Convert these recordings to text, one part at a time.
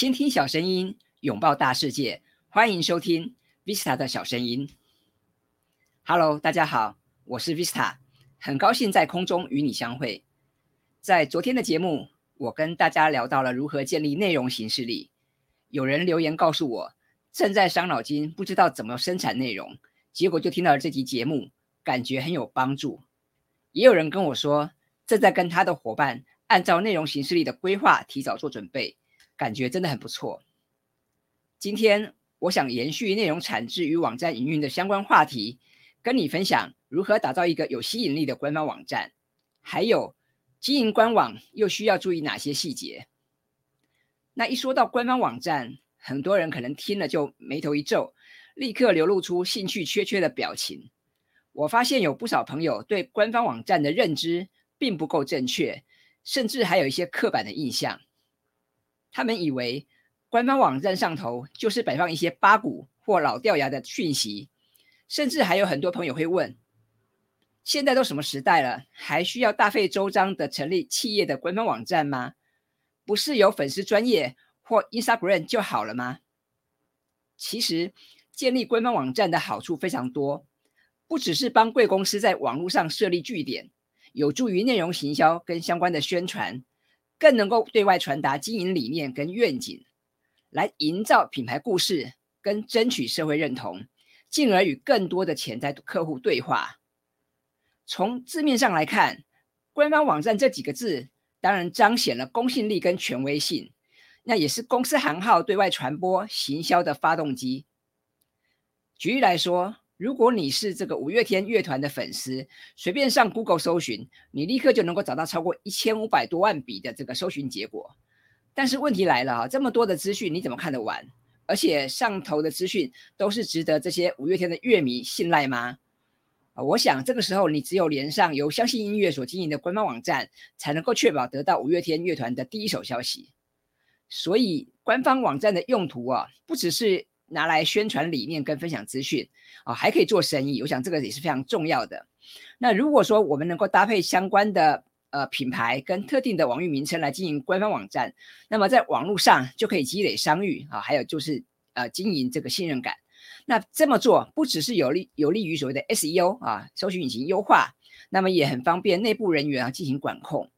倾听小声音，拥抱大世界，欢迎收听 Vista 的小声音。Hello，大家好，我是 Vista，很高兴在空中与你相会。在昨天的节目，我跟大家聊到了如何建立内容形式力。有人留言告诉我，正在伤脑筋，不知道怎么生产内容，结果就听到了这集节目，感觉很有帮助。也有人跟我说，正在跟他的伙伴按照内容形式力的规划，提早做准备。感觉真的很不错。今天我想延续内容产制与网站营运的相关话题，跟你分享如何打造一个有吸引力的官方网站，还有经营官网又需要注意哪些细节。那一说到官方网站，很多人可能听了就眉头一皱，立刻流露出兴趣缺缺的表情。我发现有不少朋友对官方网站的认知并不够正确，甚至还有一些刻板的印象。他们以为官方网站上头就是摆放一些八股或老掉牙的讯息，甚至还有很多朋友会问：现在都什么时代了，还需要大费周章的成立企业的官方网站吗？不是有粉丝专业或 Instagram 就好了吗？其实建立官方网站的好处非常多，不只是帮贵公司在网络上设立据点，有助于内容行销跟相关的宣传。更能够对外传达经营理念跟愿景，来营造品牌故事跟争取社会认同，进而与更多的潜在客户对话。从字面上来看，官方网站这几个字当然彰显了公信力跟权威性，那也是公司行号对外传播行销的发动机。举例来说。如果你是这个五月天乐团的粉丝，随便上 Google 搜寻，你立刻就能够找到超过一千五百多万笔的这个搜寻结果。但是问题来了哈，这么多的资讯你怎么看得完？而且上头的资讯都是值得这些五月天的乐迷信赖吗？啊，我想这个时候你只有连上由相信音乐所经营的官方网站，才能够确保得到五月天乐团的第一手消息。所以官方网站的用途啊，不只是。拿来宣传理念跟分享资讯啊，还可以做生意。我想这个也是非常重要的。那如果说我们能够搭配相关的呃品牌跟特定的网域名称来经营官方网站，那么在网络上就可以积累商誉啊，还有就是呃经营这个信任感。那这么做不只是有利有利于所谓的 SEO 啊，搜寻引擎优化，那么也很方便内部人员啊进行管控。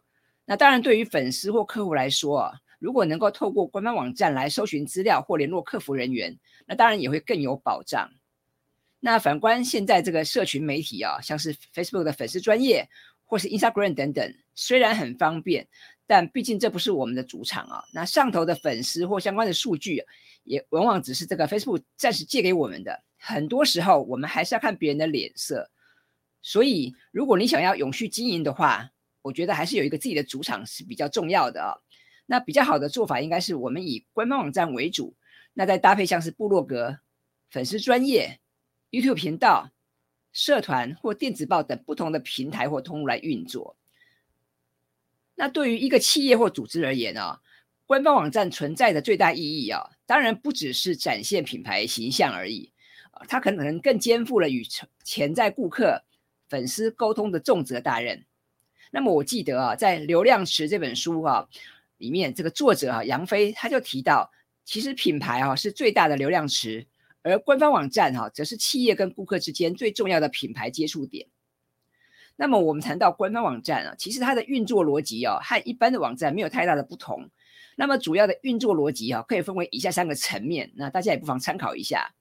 那当然对于粉丝或客户来说啊。如果能够透过官方网站来搜寻资料或联络客服人员，那当然也会更有保障。那反观现在这个社群媒体啊，像是 Facebook 的粉丝专业或是 Instagram 等等，虽然很方便，但毕竟这不是我们的主场啊。那上头的粉丝或相关的数据，也往往只是这个 Facebook 暂时借给我们的。很多时候，我们还是要看别人的脸色。所以，如果你想要永续经营的话，我觉得还是有一个自己的主场是比较重要的啊。那比较好的做法应该是我们以官方网站为主，那再搭配像是部落格、粉丝专业、YouTube 频道、社团或电子报等不同的平台或通路来运作。那对于一个企业或组织而言呢，官方网站存在的最大意义啊，当然不只是展现品牌形象而已，它可能更肩负了与潜在顾客、粉丝沟通的重责大任。那么我记得啊，在《流量池》这本书啊。里面这个作者啊，杨飞他就提到，其实品牌啊是最大的流量池，而官方网站哈则是企业跟顾客之间最重要的品牌接触点。那么我们谈到官方网站啊，其实它的运作逻辑啊和一般的网站没有太大的不同。那么主要的运作逻辑啊可以分为以下三个层面，那大家也不妨参考一下。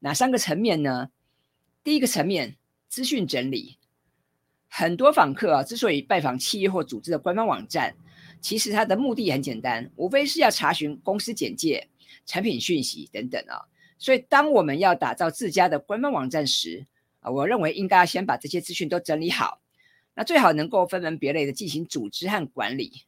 哪三个层面呢？第一个层面，资讯整理。很多访客啊之所以拜访企业或组织的官方网站，其实它的目的很简单，无非是要查询公司简介、产品讯息等等啊。所以，当我们要打造自家的官方网站时，啊，我认为应该要先把这些资讯都整理好，那最好能够分门别类的进行组织和管理。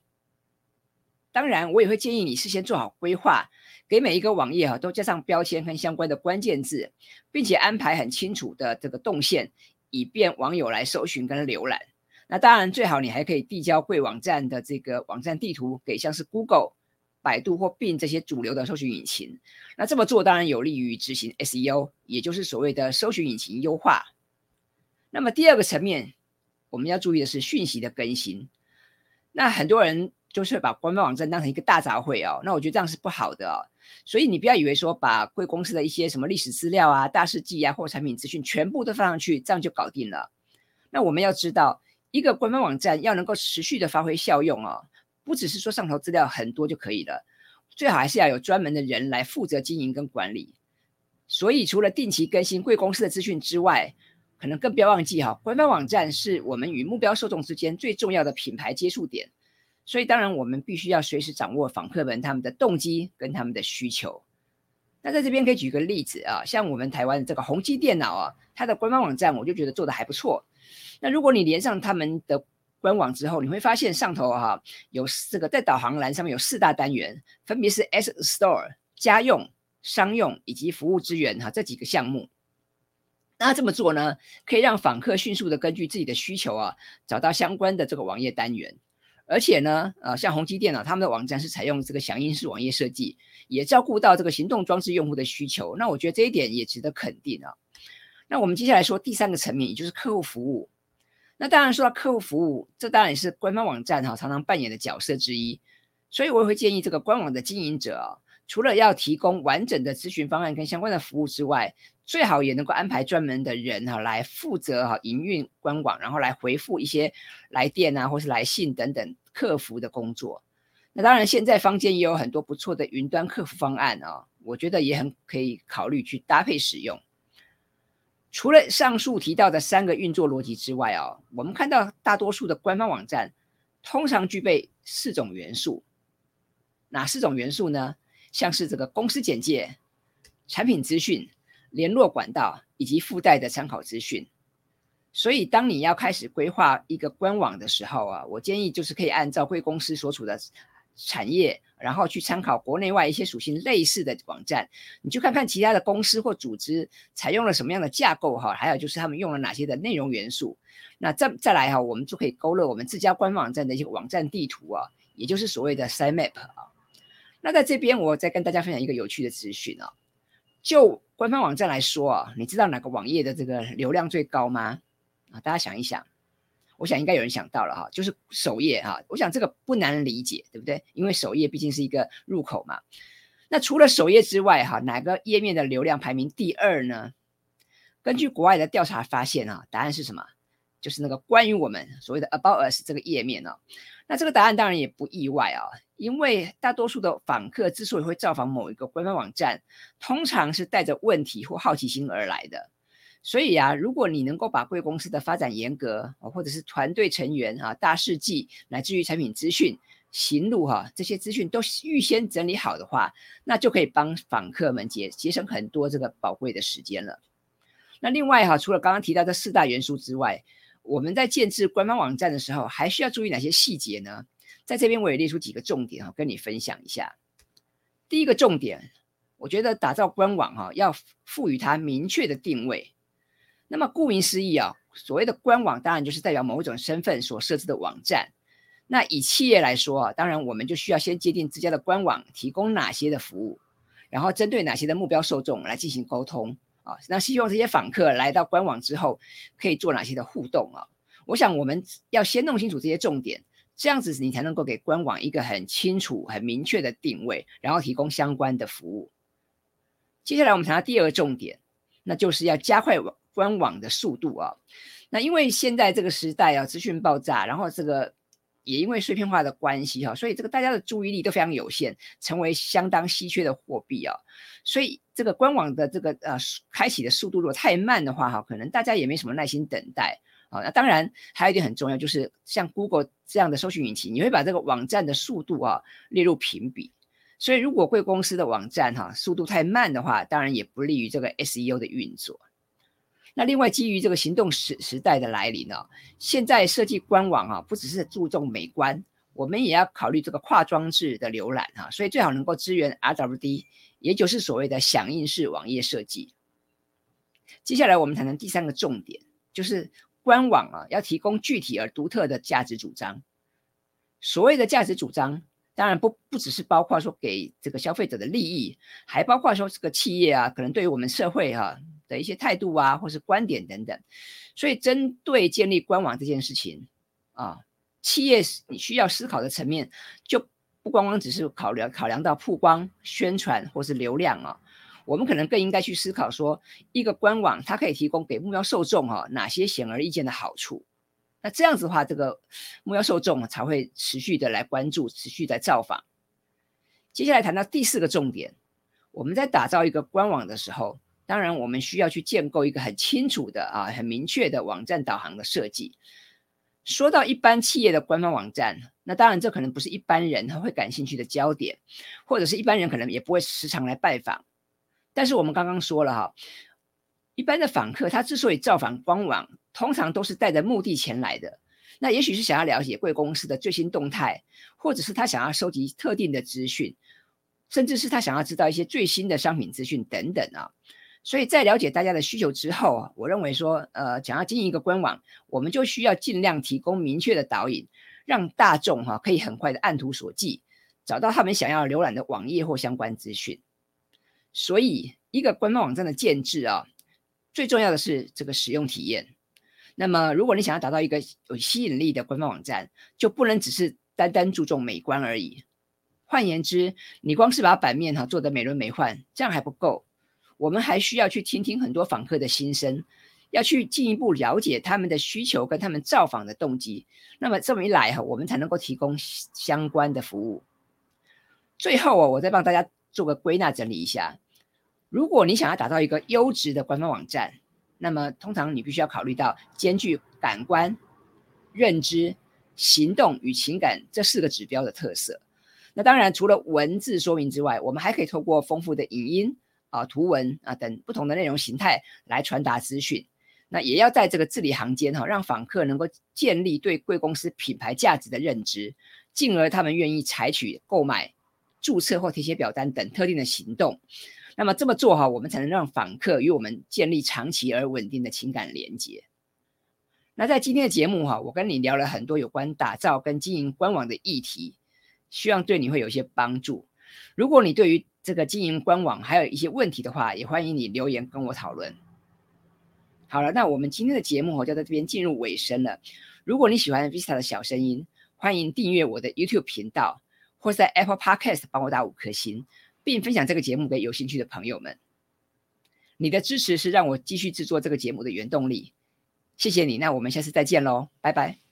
当然，我也会建议你事先做好规划，给每一个网页啊都加上标签和相关的关键字，并且安排很清楚的这个动线，以便网友来搜寻跟浏览。那当然，最好你还可以递交贵网站的这个网站地图给像是 Google、百度或 Bing 这些主流的搜寻引擎。那这么做当然有利于执行 SEO，也就是所谓的搜寻引擎优化。那么第二个层面，我们要注意的是讯息的更新。那很多人就是把官方网站当成一个大杂烩哦。那我觉得这样是不好的哦。所以你不要以为说把贵公司的一些什么历史资料啊、大事记啊或产品资讯全部都放上去，这样就搞定了。那我们要知道，一个官方网站要能够持续的发挥效用哦，不只是说上头资料很多就可以了，最好还是要有专门的人来负责经营跟管理。所以除了定期更新贵公司的资讯之外，可能更不要忘记哈，官方网站是我们与目标受众之间最重要的品牌接触点。所以当然我们必须要随时掌握访客们他们的动机跟他们的需求。那在这边可以举个例子啊，像我们台湾的这个宏基电脑啊，它的官方网站我就觉得做的还不错。那如果你连上他们的官网之后，你会发现上头哈有这个在导航栏上面有四大单元，分别是 S Store 家用、商用以及服务资源哈这几个项目。那这么做呢，可以让访客迅速的根据自己的需求啊，找到相关的这个网页单元。而且呢，呃，像宏基电脑他们的网站是采用这个响应式网页设计，也照顾到这个行动装置用户的需求。那我觉得这一点也值得肯定啊。那我们接下来说第三个层面，也就是客户服务。那当然说到客户服务，这当然也是官方网站哈常常扮演的角色之一。所以我也会建议这个官网的经营者啊，除了要提供完整的咨询方案跟相关的服务之外，最好也能够安排专门的人哈来负责哈营运官网，然后来回复一些来电啊或是来信等等客服的工作。那当然现在坊间也有很多不错的云端客服方案啊，我觉得也很可以考虑去搭配使用。除了上述提到的三个运作逻辑之外啊，我们看到大多数的官方网站通常具备四种元素。哪四种元素呢？像是这个公司简介、产品资讯、联络管道以及附带的参考资讯。所以，当你要开始规划一个官网的时候啊，我建议就是可以按照贵公司所处的。产业，然后去参考国内外一些属性类似的网站，你去看看其他的公司或组织采用了什么样的架构哈，还有就是他们用了哪些的内容元素。那再再来哈，我们就可以勾勒我们自家官网站的一些网站地图啊，也就是所谓的 site map 啊。那在这边我再跟大家分享一个有趣的资讯啊，就官方网站来说啊，你知道哪个网页的这个流量最高吗？啊，大家想一想。我想应该有人想到了哈，就是首页哈。我想这个不难理解，对不对？因为首页毕竟是一个入口嘛。那除了首页之外哈，哪个页面的流量排名第二呢？根据国外的调查发现啊，答案是什么？就是那个关于我们所谓的 About Us 这个页面哦。那这个答案当然也不意外啊，因为大多数的访客之所以会造访某一个官方网站，通常是带着问题或好奇心而来的。所以啊，如果你能够把贵公司的发展严格，或者是团队成员啊、大事记，乃至于产品资讯、行路哈这些资讯都预先整理好的话，那就可以帮访客们节节省很多这个宝贵的时间了。那另外哈，除了刚刚提到这四大元素之外，我们在建制官方网站的时候，还需要注意哪些细节呢？在这边我也列出几个重点哈，跟你分享一下。第一个重点，我觉得打造官网哈，要赋予它明确的定位。那么顾名思义啊，所谓的官网当然就是代表某一种身份所设置的网站。那以企业来说啊，当然我们就需要先界定自家的官网提供哪些的服务，然后针对哪些的目标受众来进行沟通啊。那希望这些访客来到官网之后可以做哪些的互动啊？我想我们要先弄清楚这些重点，这样子你才能够给官网一个很清楚、很明确的定位，然后提供相关的服务。接下来我们谈到第二个重点，那就是要加快网。官网的速度啊，那因为现在这个时代啊，资讯爆炸，然后这个也因为碎片化的关系哈，所以这个大家的注意力都非常有限，成为相当稀缺的货币啊。所以这个官网的这个呃开启的速度如果太慢的话哈，可能大家也没什么耐心等待啊。那当然还有一点很重要，就是像 Google 这样的搜寻引擎，你会把这个网站的速度啊列入评比。所以如果贵公司的网站哈速度太慢的话，当然也不利于这个 SEO 的运作。那另外，基于这个行动时时代的来临呢，现在设计官网啊，不只是注重美观，我们也要考虑这个跨装置的浏览哈，所以最好能够支援 RWD，也就是所谓的响应式网页设计。接下来我们谈谈第三个重点，就是官网啊要提供具体而独特的价值主张。所谓的价值主张，当然不不只是包括说给这个消费者的利益，还包括说这个企业啊，可能对于我们社会哈。的一些态度啊，或是观点等等，所以针对建立官网这件事情啊，企业你需要思考的层面，就不光光只是考量考量到曝光、宣传或是流量啊，我们可能更应该去思考说，一个官网它可以提供给目标受众哈哪些显而易见的好处。那这样子的话，这个目标受众才会持续的来关注，持续在造访。接下来谈到第四个重点，我们在打造一个官网的时候，当然我们需要去建构一个很清楚的啊、很明确的网站导航的设计。说到一般企业的官方网站，那当然这可能不是一般人他会感兴趣的焦点，或者是一般人可能也不会时常来拜访。但是我们刚刚说了哈，一般的访客他之所以造访官网，通常都是带着目的前来的。那也许是想要了解贵公司的最新动态，或者是他想要收集特定的资讯，甚至是他想要知道一些最新的商品资讯等等啊。所以在了解大家的需求之后啊，我认为说，呃，想要经营一个官网，我们就需要尽量提供明确的导引，让大众哈可以很快的按图索骥，找到他们想要浏览的网页或相关资讯。所以，一个官方网站的建制啊，最重要的是这个使用体验。那么，如果你想要达到一个有吸引力的官方网站，就不能只是单单注重美观而已。换言之，你光是把版面哈做得美轮美奂，这样还不够。我们还需要去听听很多访客的心声，要去进一步了解他们的需求跟他们造访的动机。那么这么一来哈，我们才能够提供相关的服务。最后啊，我再帮大家做个归纳整理一下。如果你想要打造一个优质的官方网站，那么通常你必须要考虑到兼具感官、认知、行动与情感这四个指标的特色。那当然，除了文字说明之外，我们还可以透过丰富的影音。啊，图文啊等不同的内容形态来传达资讯，那也要在这个字里行间哈，让访客能够建立对贵公司品牌价值的认知，进而他们愿意采取购买、注册或填写表单等特定的行动。那么这么做哈，我们才能让访客与我们建立长期而稳定的情感连接。那在今天的节目哈，我跟你聊了很多有关打造跟经营官网的议题，希望对你会有一些帮助。如果你对于这个经营官网还有一些问题的话，也欢迎你留言跟我讨论。好了，那我们今天的节目就在这边进入尾声了。如果你喜欢 Vista 的小声音，欢迎订阅我的 YouTube 频道，或在 Apple Podcast 帮我打五颗星，并分享这个节目给有兴趣的朋友们。你的支持是让我继续制作这个节目的原动力。谢谢你，那我们下次再见喽，拜拜。